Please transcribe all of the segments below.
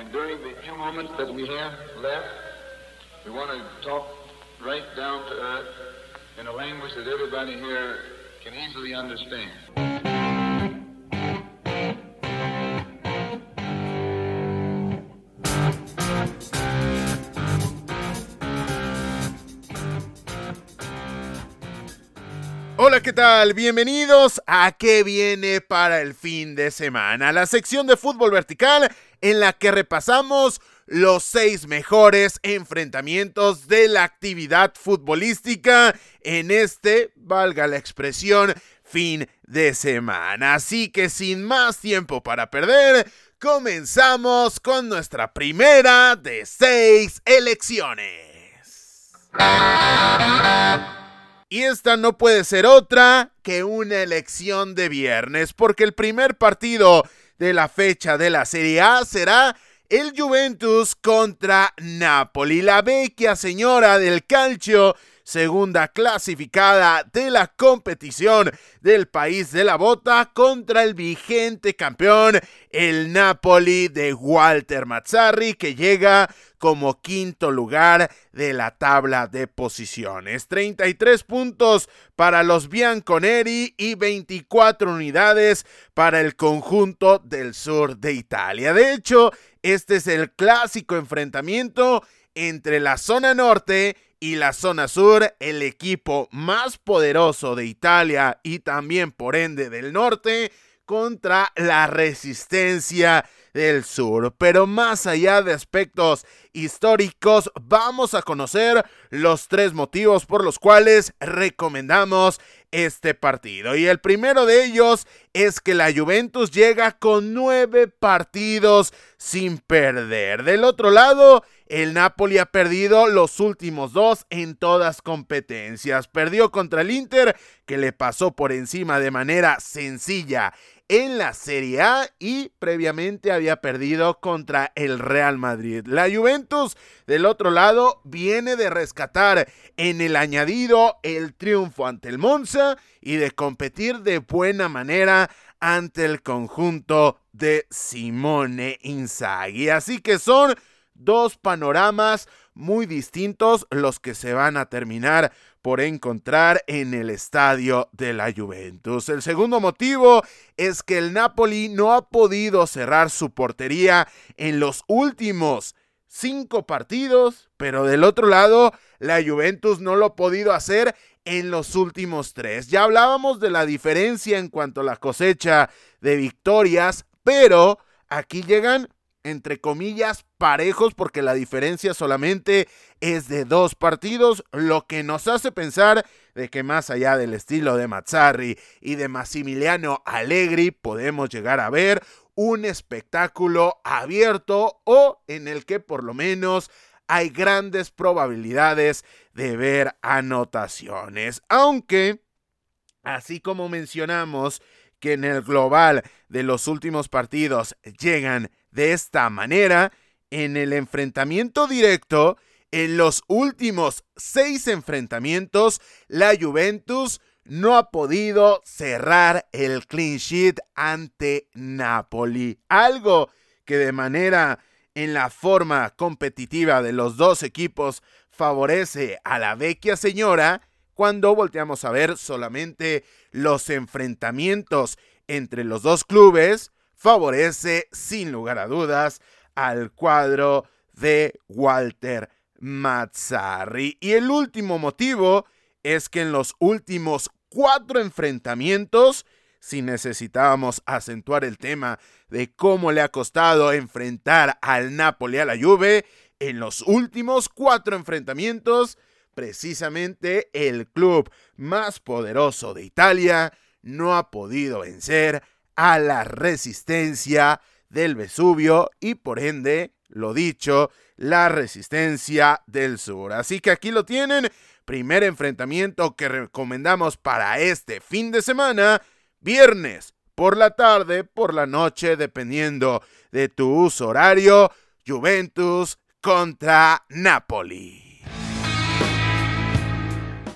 And during the few moments that we have left, we want to talk right down to earth in a language that everybody here can easily understand. Hola, ¿qué tal? Bienvenidos a ¿Qué viene para el fin de semana? La sección de fútbol vertical en la que repasamos los seis mejores enfrentamientos de la actividad futbolística en este, valga la expresión, fin de semana. Así que sin más tiempo para perder, comenzamos con nuestra primera de seis elecciones. Y esta no puede ser otra que una elección de viernes, porque el primer partido de la fecha de la Serie A será el Juventus contra Napoli, la vecchia señora del calcio, segunda clasificada de la competición del país de la bota contra el vigente campeón, el Napoli de Walter Mazzarri, que llega como quinto lugar de la tabla de posiciones. 33 puntos para los Bianconeri y 24 unidades para el conjunto del sur de Italia. De hecho, este es el clásico enfrentamiento entre la zona norte y la zona sur, el equipo más poderoso de Italia y también por ende del norte contra la resistencia del sur. Pero más allá de aspectos históricos, vamos a conocer los tres motivos por los cuales recomendamos este partido. Y el primero de ellos es que la Juventus llega con nueve partidos sin perder. Del otro lado, el Napoli ha perdido los últimos dos en todas competencias. Perdió contra el Inter, que le pasó por encima de manera sencilla en la Serie A y previamente había perdido contra el Real Madrid. La Juventus, del otro lado, viene de rescatar en el añadido el triunfo ante el Monza y de competir de buena manera ante el conjunto de Simone Inzaghi. Así que son dos panoramas muy distintos los que se van a terminar por encontrar en el estadio de la Juventus. El segundo motivo es que el Napoli no ha podido cerrar su portería en los últimos cinco partidos, pero del otro lado, la Juventus no lo ha podido hacer en los últimos tres. Ya hablábamos de la diferencia en cuanto a la cosecha de victorias, pero aquí llegan entre comillas, parejos porque la diferencia solamente es de dos partidos, lo que nos hace pensar de que más allá del estilo de Mazzarri y de Massimiliano Allegri podemos llegar a ver un espectáculo abierto o en el que por lo menos hay grandes probabilidades de ver anotaciones, aunque así como mencionamos que en el global de los últimos partidos llegan de esta manera, en el enfrentamiento directo, en los últimos seis enfrentamientos, la Juventus no ha podido cerrar el clean sheet ante Napoli. Algo que de manera en la forma competitiva de los dos equipos favorece a la vecchia señora cuando volteamos a ver solamente los enfrentamientos entre los dos clubes favorece sin lugar a dudas al cuadro de Walter Mazzarri. Y el último motivo es que en los últimos cuatro enfrentamientos, si necesitábamos acentuar el tema de cómo le ha costado enfrentar al Napoli a la Juve, en los últimos cuatro enfrentamientos, precisamente el club más poderoso de Italia no ha podido vencer a la resistencia del Vesubio y por ende, lo dicho, la resistencia del sur. Así que aquí lo tienen, primer enfrentamiento que recomendamos para este fin de semana, viernes por la tarde, por la noche, dependiendo de tu uso horario, Juventus contra Napoli.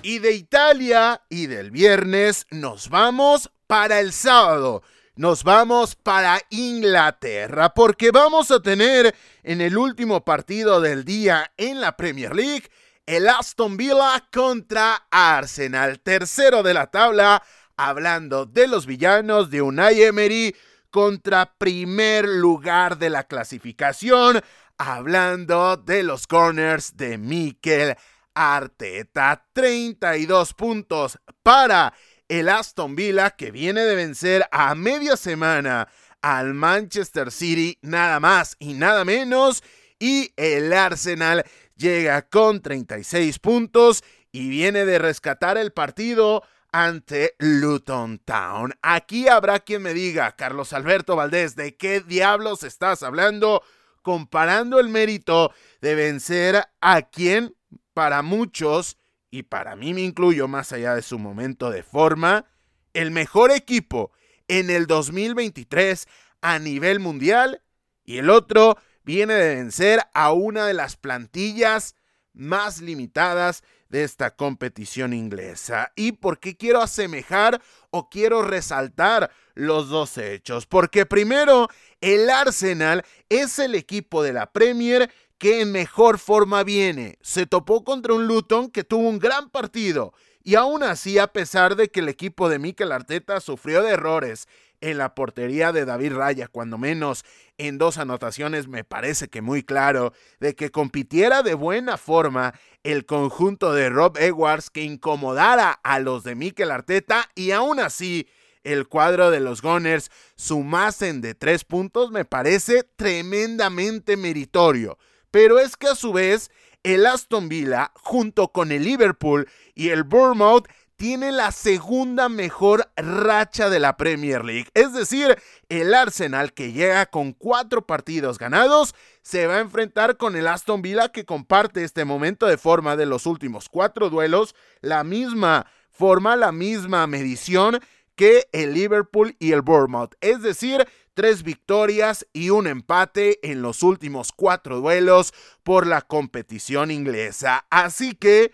Y de Italia y del viernes nos vamos para el sábado nos vamos para Inglaterra porque vamos a tener en el último partido del día en la Premier League el Aston Villa contra Arsenal, tercero de la tabla, hablando de los villanos de Unai Emery contra primer lugar de la clasificación, hablando de los corners de Mikel Arteta. 32 puntos para el Aston Villa que viene de vencer a media semana al Manchester City, nada más y nada menos. Y el Arsenal llega con 36 puntos y viene de rescatar el partido ante Luton Town. Aquí habrá quien me diga, Carlos Alberto Valdés, ¿de qué diablos estás hablando? Comparando el mérito de vencer a quien, para muchos, y para mí me incluyo más allá de su momento de forma, el mejor equipo en el 2023 a nivel mundial, y el otro viene de vencer a una de las plantillas más limitadas de esta competición inglesa. ¿Y por qué quiero asemejar o quiero resaltar los dos hechos? Porque primero, el Arsenal es el equipo de la Premier que en mejor forma viene. Se topó contra un Luton que tuvo un gran partido. Y aún así, a pesar de que el equipo de Mikel Arteta sufrió de errores en la portería de David Raya, cuando menos en dos anotaciones me parece que muy claro, de que compitiera de buena forma el conjunto de Rob Edwards que incomodara a los de Mikel Arteta y aún así el cuadro de los Gunners sumasen de tres puntos me parece tremendamente meritorio. Pero es que a su vez el Aston Villa junto con el Liverpool y el Bournemouth tiene la segunda mejor racha de la Premier League. Es decir, el Arsenal que llega con cuatro partidos ganados se va a enfrentar con el Aston Villa que comparte este momento de forma de los últimos cuatro duelos, la misma forma, la misma medición que el Liverpool y el Bournemouth. Es decir, tres victorias y un empate en los últimos cuatro duelos por la competición inglesa. Así que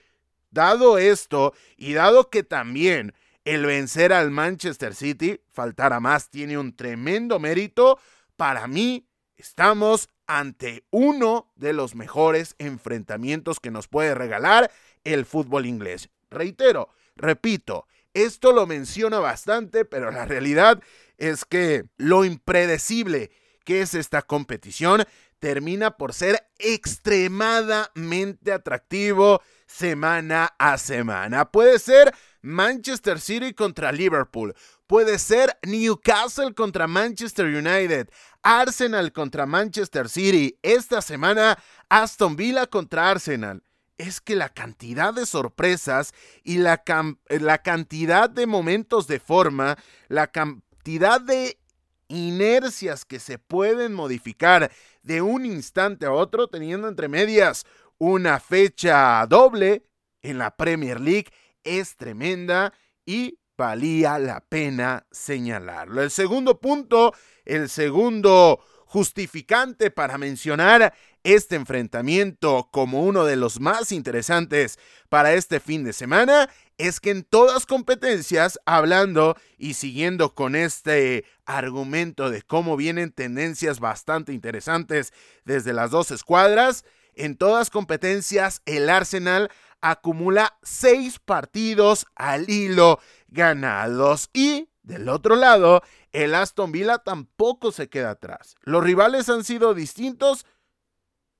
Dado esto y dado que también el vencer al Manchester City, faltará más, tiene un tremendo mérito, para mí estamos ante uno de los mejores enfrentamientos que nos puede regalar el fútbol inglés. Reitero, repito, esto lo menciona bastante, pero la realidad es que lo impredecible que es esta competición termina por ser extremadamente atractivo semana a semana. Puede ser Manchester City contra Liverpool, puede ser Newcastle contra Manchester United, Arsenal contra Manchester City, esta semana Aston Villa contra Arsenal. Es que la cantidad de sorpresas y la, la cantidad de momentos de forma, la cantidad de inercias que se pueden modificar de un instante a otro, teniendo entre medias una fecha doble en la Premier League es tremenda y valía la pena señalarlo. El segundo punto, el segundo justificante para mencionar este enfrentamiento como uno de los más interesantes para este fin de semana es que en todas competencias, hablando y siguiendo con este argumento de cómo vienen tendencias bastante interesantes desde las dos escuadras, en todas competencias, el Arsenal acumula seis partidos al hilo ganados. Y del otro lado, el Aston Villa tampoco se queda atrás. ¿Los rivales han sido distintos?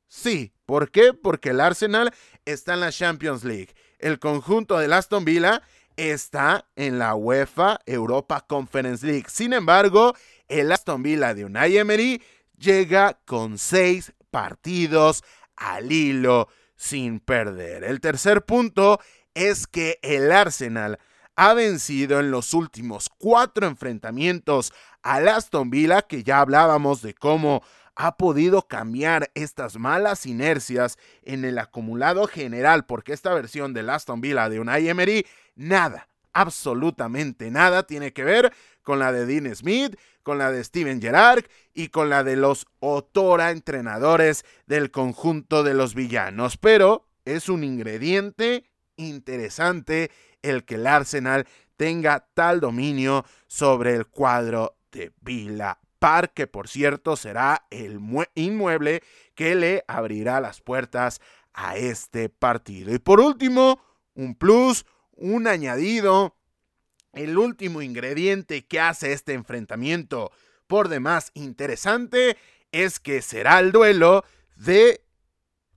Sí. ¿Por qué? Porque el Arsenal está en la Champions League. El conjunto del Aston Villa está en la UEFA Europa Conference League. Sin embargo, el Aston Villa de Unai Emery llega con seis partidos al hilo sin perder. El tercer punto es que el Arsenal ha vencido en los últimos cuatro enfrentamientos al Aston Villa, que ya hablábamos de cómo ha podido cambiar estas malas inercias en el acumulado general, porque esta versión del Aston Villa de Unai Emery, nada, absolutamente nada tiene que ver con la de Dean Smith, con la de Steven Gerrard y con la de los Otora entrenadores del conjunto de los villanos. Pero es un ingrediente interesante el que el Arsenal tenga tal dominio sobre el cuadro de Villa Park, que por cierto será el inmueble que le abrirá las puertas a este partido. Y por último, un plus, un añadido, el último ingrediente que hace este enfrentamiento por demás interesante es que será el duelo de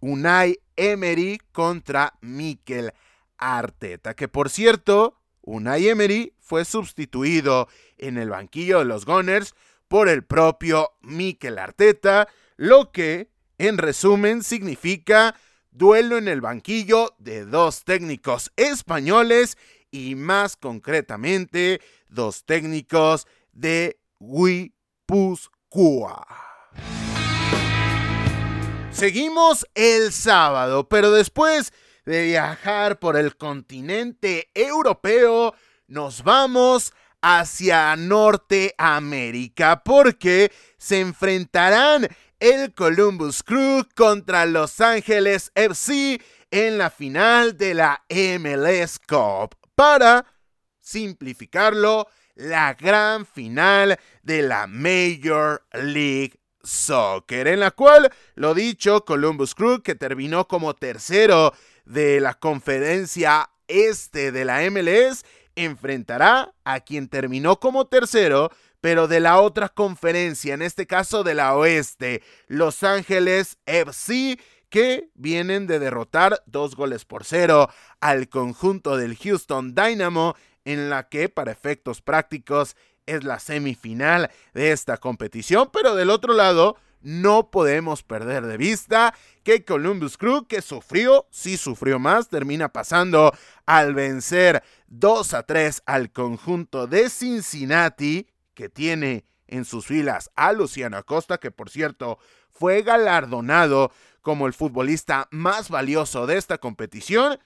Unai Emery contra Mikel Arteta, que por cierto, Unai Emery fue sustituido en el banquillo de los Gunners por el propio Mikel Arteta, lo que en resumen significa duelo en el banquillo de dos técnicos españoles y más concretamente dos técnicos de Guipúzcoa. Seguimos el sábado, pero después de viajar por el continente europeo, nos vamos hacia Norteamérica porque se enfrentarán el Columbus Crew contra Los Ángeles FC en la final de la MLS Cup. Para simplificarlo, la gran final de la Major League Soccer, en la cual, lo dicho, Columbus Crew, que terminó como tercero de la conferencia este de la MLS, enfrentará a quien terminó como tercero pero de la otra conferencia, en este caso de la oeste, Los Ángeles FC, que vienen de derrotar dos goles por cero al conjunto del Houston Dynamo, en la que para efectos prácticos es la semifinal de esta competición, pero del otro lado no podemos perder de vista que Columbus Crew, que sufrió, sí sufrió más, termina pasando al vencer 2 a 3 al conjunto de Cincinnati que tiene en sus filas a Luciano Acosta, que por cierto fue galardonado como el futbolista más valioso de esta competición.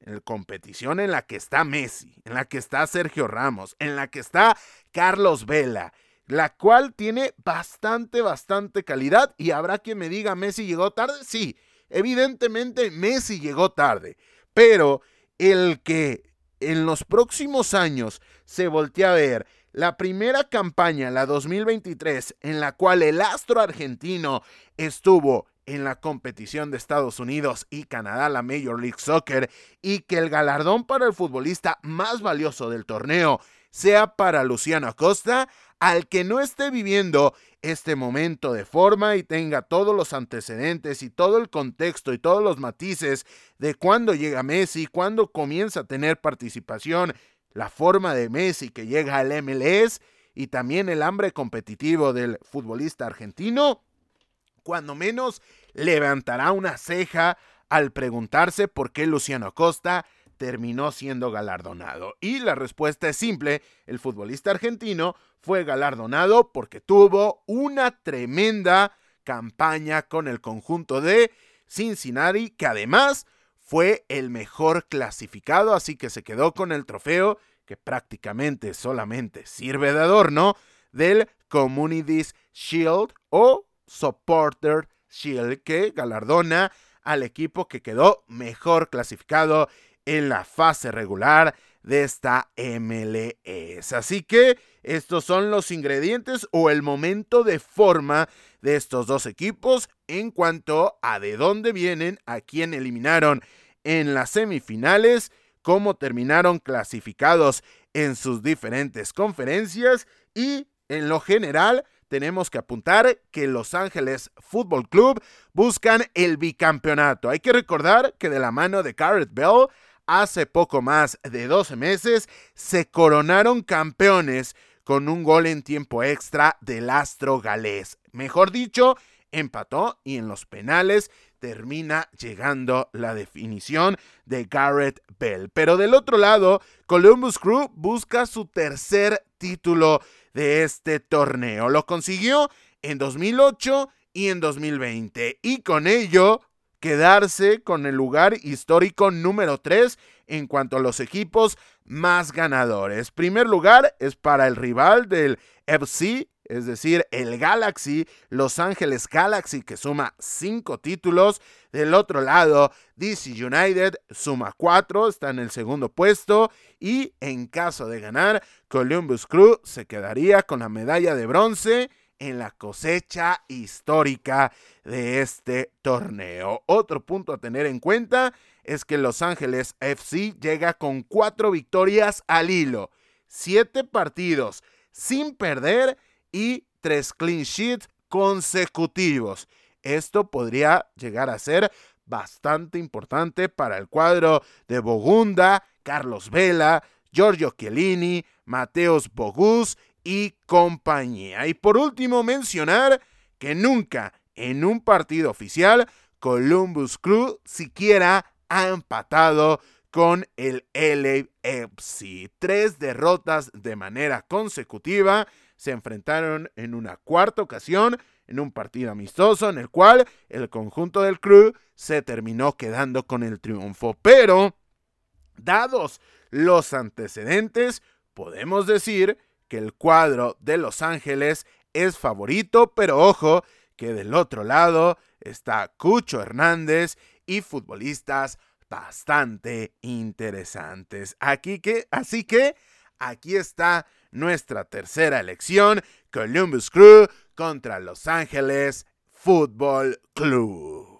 La competición en la que está Messi, en la que está Sergio Ramos, en la que está Carlos Vela, la cual tiene bastante, bastante calidad. Y habrá quien me diga, Messi llegó tarde. Sí, evidentemente Messi llegó tarde, pero el que en los próximos años se voltea a ver la primera campaña, la 2023, en la cual el astro argentino estuvo en la competición de Estados Unidos y Canadá, la Major League Soccer, y que el galardón para el futbolista más valioso del torneo sea para Luciano Acosta, al que no esté viviendo este momento de forma y tenga todos los antecedentes y todo el contexto y todos los matices de cuándo llega Messi, cuándo comienza a tener participación la forma de Messi que llega al MLS y también el hambre competitivo del futbolista argentino, cuando menos levantará una ceja al preguntarse por qué Luciano Acosta terminó siendo galardonado. Y la respuesta es simple, el futbolista argentino fue galardonado porque tuvo una tremenda campaña con el conjunto de Cincinnati, que además fue el mejor clasificado, así que se quedó con el trofeo que prácticamente solamente sirve de adorno del Communities Shield o Supporter Shield que galardona al equipo que quedó mejor clasificado en la fase regular de esta MLS. Así que estos son los ingredientes o el momento de forma de estos dos equipos en cuanto a de dónde vienen, a quién eliminaron en las semifinales, cómo terminaron clasificados en sus diferentes conferencias y en lo general tenemos que apuntar que Los Ángeles Fútbol Club buscan el bicampeonato. Hay que recordar que de la mano de Garrett Bell, hace poco más de 12 meses, se coronaron campeones con un gol en tiempo extra del astro galés. Mejor dicho, empató y en los penales termina llegando la definición de Garrett Bell. Pero del otro lado, Columbus Crew busca su tercer título de este torneo. Lo consiguió en 2008 y en 2020 y con ello quedarse con el lugar histórico número 3 en cuanto a los equipos más ganadores. Primer lugar es para el rival del FC es decir, el Galaxy, Los Ángeles Galaxy, que suma cinco títulos. Del otro lado, DC United suma cuatro, está en el segundo puesto. Y en caso de ganar, Columbus Crew se quedaría con la medalla de bronce en la cosecha histórica de este torneo. Otro punto a tener en cuenta es que Los Ángeles FC llega con cuatro victorias al hilo, siete partidos sin perder y tres clean sheets consecutivos. Esto podría llegar a ser bastante importante para el cuadro de Bogunda, Carlos Vela, Giorgio Chiellini, Mateos Bogus y compañía. Y por último mencionar que nunca en un partido oficial Columbus Crew siquiera ha empatado con el LAFC. Tres derrotas de manera consecutiva se enfrentaron en una cuarta ocasión en un partido amistoso en el cual el conjunto del Crew se terminó quedando con el triunfo. Pero, dados los antecedentes, podemos decir que el cuadro de Los Ángeles es favorito, pero ojo que del otro lado está Cucho Hernández y futbolistas bastante interesantes. Aquí que, así que aquí está nuestra tercera elección, Columbus Crew contra Los Ángeles Football Club.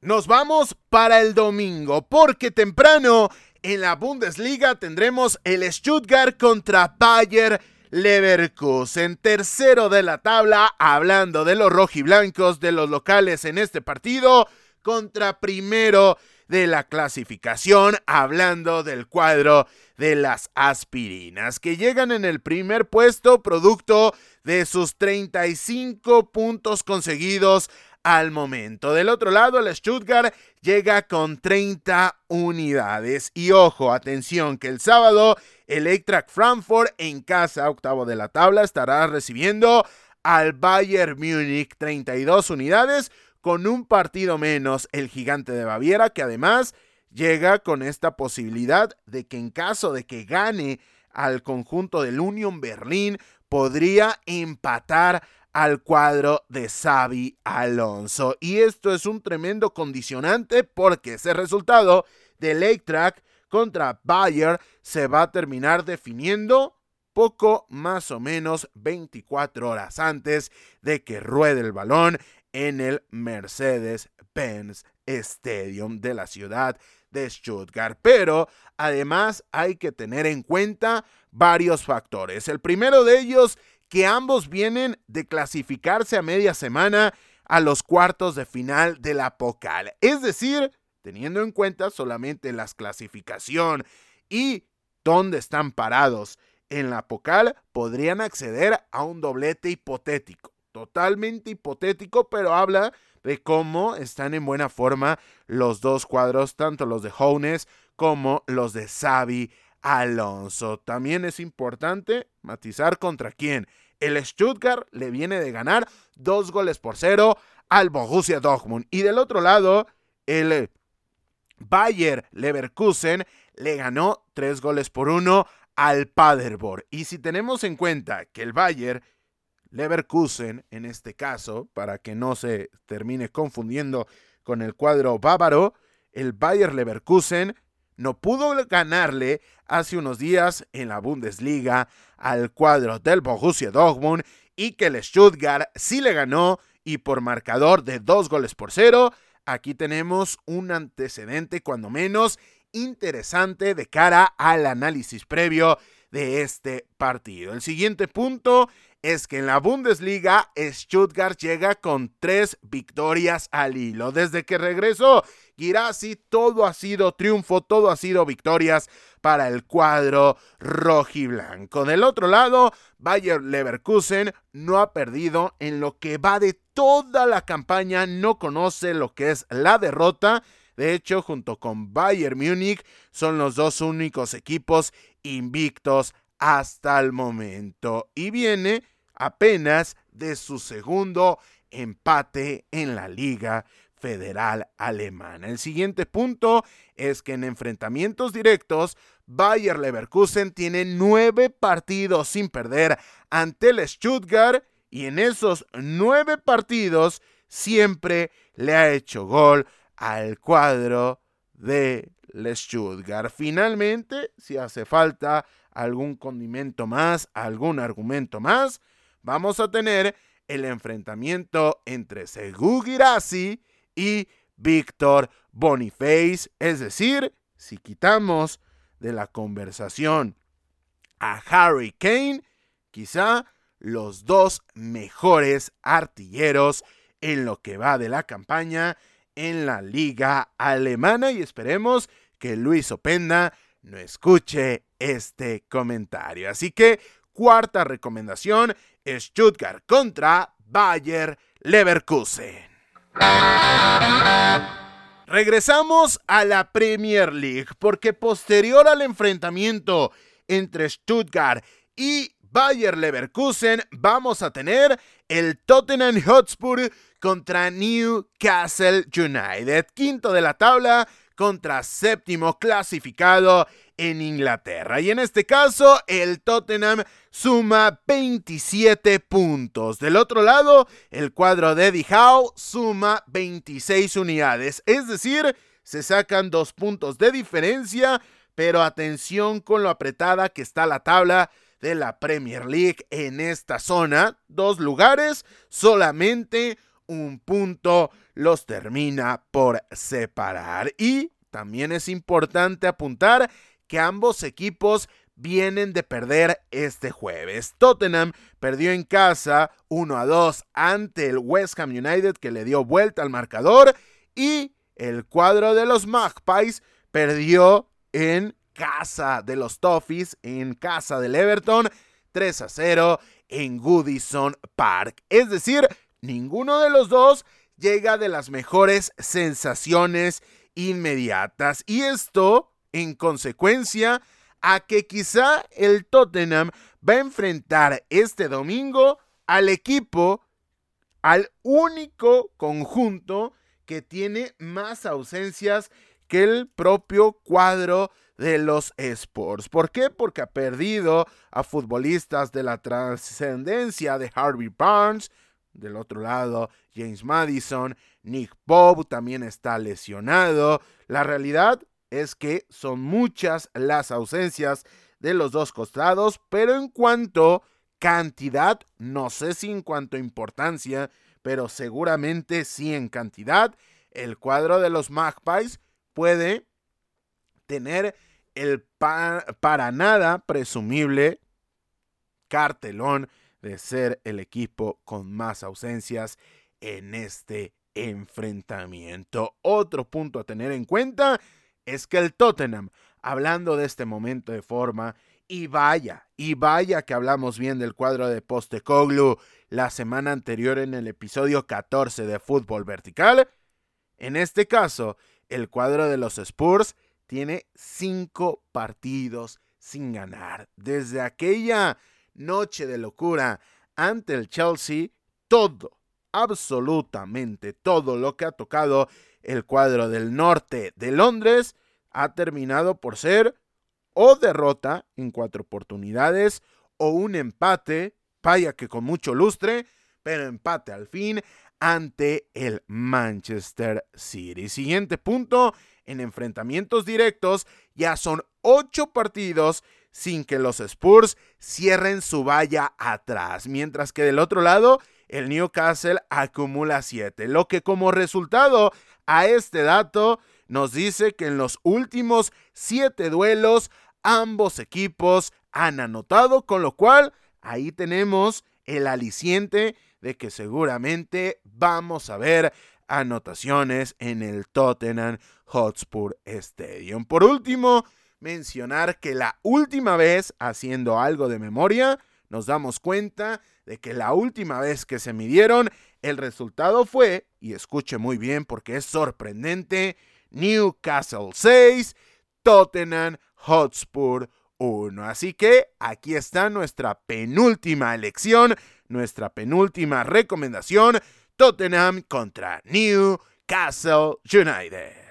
Nos vamos para el domingo, porque temprano en la Bundesliga tendremos el Stuttgart contra Bayer Leverkusen, tercero de la tabla, hablando de los rojiblancos de los locales en este partido, contra primero de la clasificación, hablando del cuadro de las aspirinas, que llegan en el primer puesto producto de sus 35 puntos conseguidos al momento. Del otro lado, el Stuttgart llega con 30 unidades. Y ojo, atención, que el sábado el Eintracht Frankfurt en casa, octavo de la tabla, estará recibiendo al Bayern Múnich 32 unidades con un partido menos el gigante de Baviera que además llega con esta posibilidad de que en caso de que gane al conjunto del Union Berlín podría empatar al cuadro de Xavi Alonso. Y esto es un tremendo condicionante porque ese resultado del Eintracht contra Bayer se va a terminar definiendo poco más o menos 24 horas antes de que ruede el balón en el Mercedes-Benz Stadium de la ciudad de Stuttgart. Pero además hay que tener en cuenta varios factores. El primero de ellos, que ambos vienen de clasificarse a media semana a los cuartos de final de la Pocal. Es decir, teniendo en cuenta solamente la clasificación y dónde están parados en la Pocal, podrían acceder a un doblete hipotético. Totalmente hipotético, pero habla de cómo están en buena forma los dos cuadros, tanto los de Jones como los de Xavi Alonso. También es importante matizar contra quién. El Stuttgart le viene de ganar dos goles por cero al Borussia Dortmund. Y del otro lado, el Bayer Leverkusen le ganó tres goles por uno al Paderborn. Y si tenemos en cuenta que el Bayer Leverkusen, en este caso, para que no se termine confundiendo con el cuadro bávaro, el Bayer Leverkusen no pudo ganarle hace unos días en la Bundesliga al cuadro del Borussia Dortmund y que el Stuttgart sí le ganó y por marcador de dos goles por cero aquí tenemos un antecedente cuando menos interesante de cara al análisis previo de este partido. El siguiente punto es que en la Bundesliga Stuttgart llega con tres victorias al hilo. Desde que regresó Girassi, todo ha sido triunfo, todo ha sido victorias para el cuadro rojiblanco. Del otro lado, Bayer Leverkusen no ha perdido en lo que va de toda la campaña, no conoce lo que es la derrota. De hecho, junto con Bayern Múnich, son los dos únicos equipos invictos hasta el momento. Y viene apenas de su segundo empate en la liga federal alemana. El siguiente punto es que en enfrentamientos directos, Bayer Leverkusen tiene nueve partidos sin perder ante el Stuttgart y en esos nueve partidos siempre le ha hecho gol al cuadro de Stuttgart. Finalmente, si hace falta algún condimento más, algún argumento más, vamos a tener el enfrentamiento entre Segu Girassi y Víctor Boniface. Es decir, si quitamos de la conversación a Harry Kane, quizá los dos mejores artilleros en lo que va de la campaña en la liga alemana y esperemos que Luis Openda no escuche este comentario. Así que cuarta recomendación, Stuttgart contra Bayer Leverkusen. Regresamos a la Premier League porque posterior al enfrentamiento entre Stuttgart y Bayer Leverkusen vamos a tener el Tottenham Hotspur contra Newcastle United, quinto de la tabla contra séptimo clasificado en Inglaterra. Y en este caso, el Tottenham suma 27 puntos. Del otro lado, el cuadro de Eddie Howe suma 26 unidades. Es decir, se sacan dos puntos de diferencia, pero atención con lo apretada que está la tabla de la Premier League en esta zona. Dos lugares, solamente un punto los termina por separar. Y también es importante apuntar que ambos equipos vienen de perder este jueves. Tottenham perdió en casa 1 a 2 ante el West Ham United que le dio vuelta al marcador y el cuadro de los Magpies perdió en casa de los Toffees, en casa del Everton 3 a 0 en Goodison Park. Es decir, ninguno de los dos llega de las mejores sensaciones inmediatas. Y esto, en consecuencia, a que quizá el Tottenham va a enfrentar este domingo al equipo, al único conjunto que tiene más ausencias que el propio cuadro de los Sports. ¿Por qué? Porque ha perdido a futbolistas de la trascendencia de Harvey Barnes, del otro lado James Madison, Nick Pope también está lesionado. La realidad es que son muchas las ausencias de los dos costados, pero en cuanto cantidad, no sé si en cuanto importancia, pero seguramente sí en cantidad, el cuadro de los Magpies puede tener el para nada presumible cartelón de ser el equipo con más ausencias en este enfrentamiento. Otro punto a tener en cuenta es que el Tottenham, hablando de este momento de forma, y vaya, y vaya que hablamos bien del cuadro de Postecoglu la semana anterior en el episodio 14 de Fútbol Vertical, en este caso, el cuadro de los Spurs tiene cinco partidos sin ganar. Desde aquella noche de locura ante el Chelsea, todo, absolutamente todo lo que ha tocado el cuadro del norte de Londres ha terminado por ser o derrota en cuatro oportunidades o un empate, vaya que con mucho lustre, pero empate al fin ante el Manchester City. Siguiente punto, en enfrentamientos directos ya son ocho partidos sin que los Spurs cierren su valla atrás, mientras que del otro lado el Newcastle acumula 7, lo que como resultado a este dato nos dice que en los últimos 7 duelos ambos equipos han anotado, con lo cual ahí tenemos el aliciente de que seguramente vamos a ver anotaciones en el Tottenham Hotspur Stadium. Por último, mencionar que la última vez, haciendo algo de memoria, nos damos cuenta de que la última vez que se midieron, el resultado fue, y escuche muy bien porque es sorprendente, Newcastle 6, Tottenham Hotspur 1. Así que aquí está nuestra penúltima elección, nuestra penúltima recomendación, Tottenham contra Newcastle. United.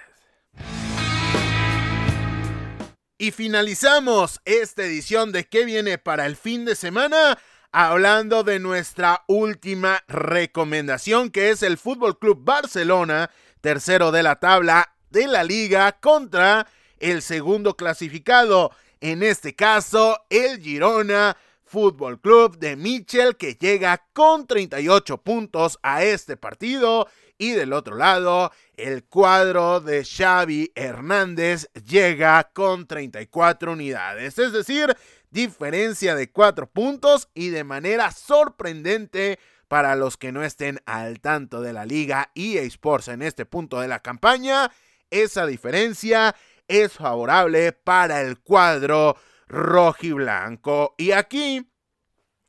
Y finalizamos esta edición de ¿Qué viene para el fin de semana? Hablando de nuestra última recomendación, que es el Fútbol Club Barcelona, tercero de la tabla de la liga, contra el segundo clasificado, en este caso el Girona Fútbol Club de Michel, que llega con 38 puntos a este partido y del otro lado, el cuadro de Xavi Hernández llega con 34 unidades. Es decir, diferencia de 4 puntos y de manera sorprendente para los que no estén al tanto de la liga EA Sports en este punto de la campaña, esa diferencia es favorable para el cuadro rojiblanco. Y aquí,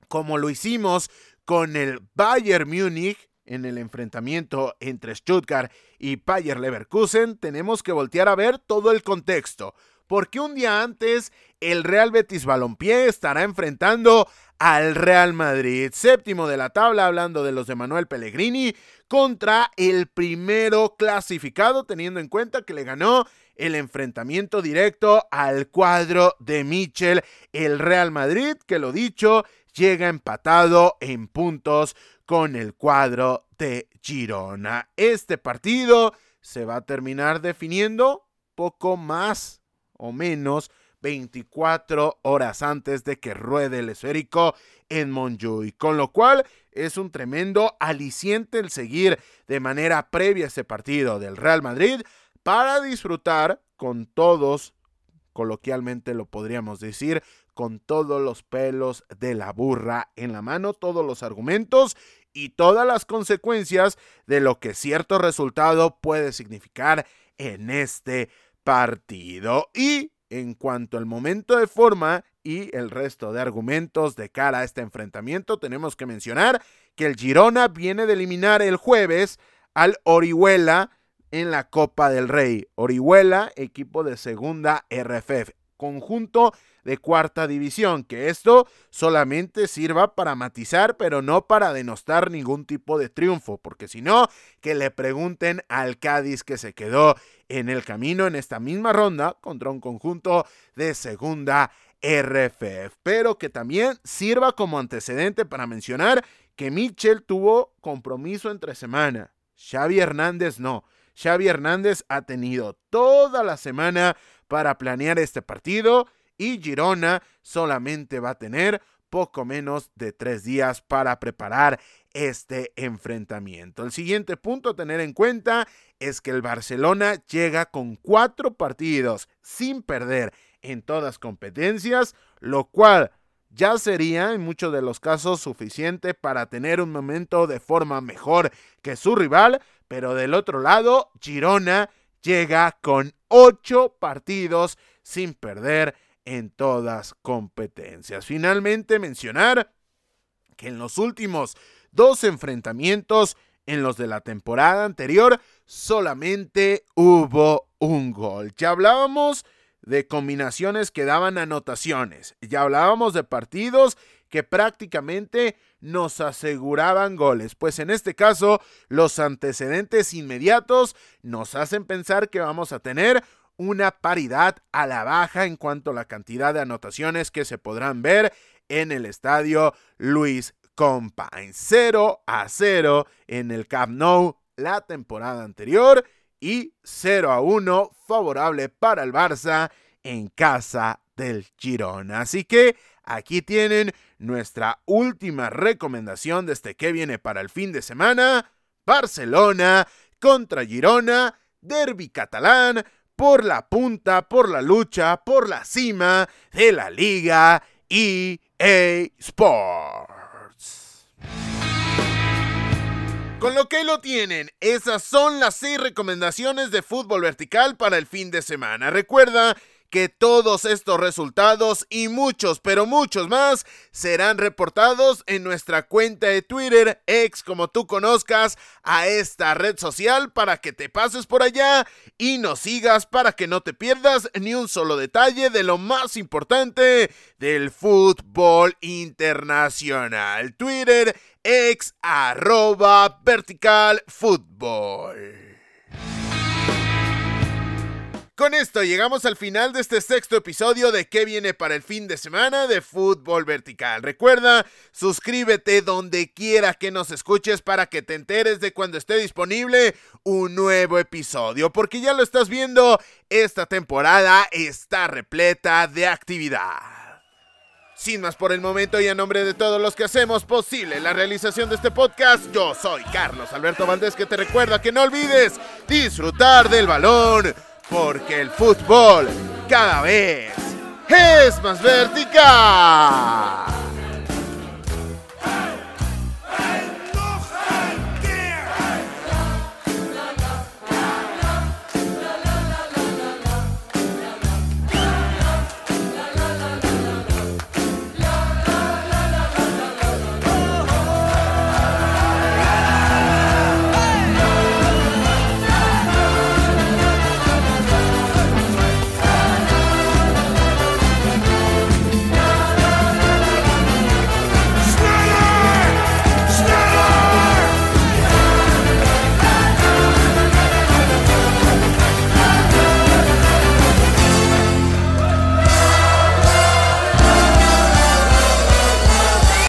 como lo hicimos con el Bayern Múnich, en el enfrentamiento entre Stuttgart y Bayer Leverkusen, tenemos que voltear a ver todo el contexto, porque un día antes el Real Betis Balompié estará enfrentando al Real Madrid, séptimo de la tabla, hablando de los de Manuel Pellegrini, contra el primero clasificado, teniendo en cuenta que le ganó el enfrentamiento directo al cuadro de Michel, el Real Madrid, que lo dicho, llega empatado en puntos con el cuadro de Girona. Este partido se va a terminar definiendo poco más o menos 24 horas antes de que ruede el esférico en Montjuic, con lo cual es un tremendo aliciente el seguir de manera previa ese partido del Real Madrid para disfrutar con todos, coloquialmente lo podríamos decir, con todos los pelos de la burra en la mano, todos los argumentos y todas las consecuencias de lo que cierto resultado puede significar en este partido. Y en cuanto al momento de forma y el resto de argumentos de cara a este enfrentamiento, tenemos que mencionar que el Girona viene de eliminar el jueves al Orihuela en la Copa del Rey. Orihuela, equipo de segunda RFF, conjunto de cuarta división, que esto solamente sirva para matizar, pero no para denostar ningún tipo de triunfo, porque si no, que le pregunten al Cádiz que se quedó en el camino en esta misma ronda contra un conjunto de segunda RFF, pero que también sirva como antecedente para mencionar que Mitchell tuvo compromiso entre semana, Xavi Hernández no. Xavi Hernández ha tenido toda la semana para planear este partido y Girona solamente va a tener poco menos de tres días para preparar este enfrentamiento. El siguiente punto a tener en cuenta es que el Barcelona llega con cuatro partidos sin perder en todas competencias, lo cual ya sería en muchos de los casos suficiente para tener un momento de forma mejor que su rival, pero del otro lado, Girona llega con ocho partidos sin perder en todas competencias. Finalmente mencionar que en los últimos dos enfrentamientos en los de la temporada anterior solamente hubo un gol. Ya hablábamos de combinaciones que daban anotaciones. Ya hablábamos de partidos que prácticamente nos aseguraban goles. Pues en este caso, los antecedentes inmediatos nos hacen pensar que vamos a tener una paridad a la baja en cuanto a la cantidad de anotaciones que se podrán ver en el estadio Luis Compain. 0 a 0 en el Camp Nou la temporada anterior y 0 a 1 favorable para el Barça en casa del Girona. Así que aquí tienen nuestra última recomendación desde este que viene para el fin de semana. Barcelona contra Girona, derby catalán, por la punta, por la lucha, por la cima de la liga EA Sports. Con lo que lo tienen, esas son las seis recomendaciones de fútbol vertical para el fin de semana. Recuerda que todos estos resultados y muchos, pero muchos más serán reportados en nuestra cuenta de Twitter, ex como tú conozcas a esta red social para que te pases por allá y nos sigas para que no te pierdas ni un solo detalle de lo más importante del fútbol internacional. Twitter, ex arroba vertical fútbol. Con esto llegamos al final de este sexto episodio de ¿Qué viene para el fin de semana de Fútbol Vertical? Recuerda, suscríbete donde quiera que nos escuches para que te enteres de cuando esté disponible un nuevo episodio, porque ya lo estás viendo, esta temporada está repleta de actividad. Sin más por el momento y a nombre de todos los que hacemos posible la realización de este podcast, yo soy Carlos Alberto Valdés que te recuerda que no olvides disfrutar del balón porque el fútbol cada vez es más vertical.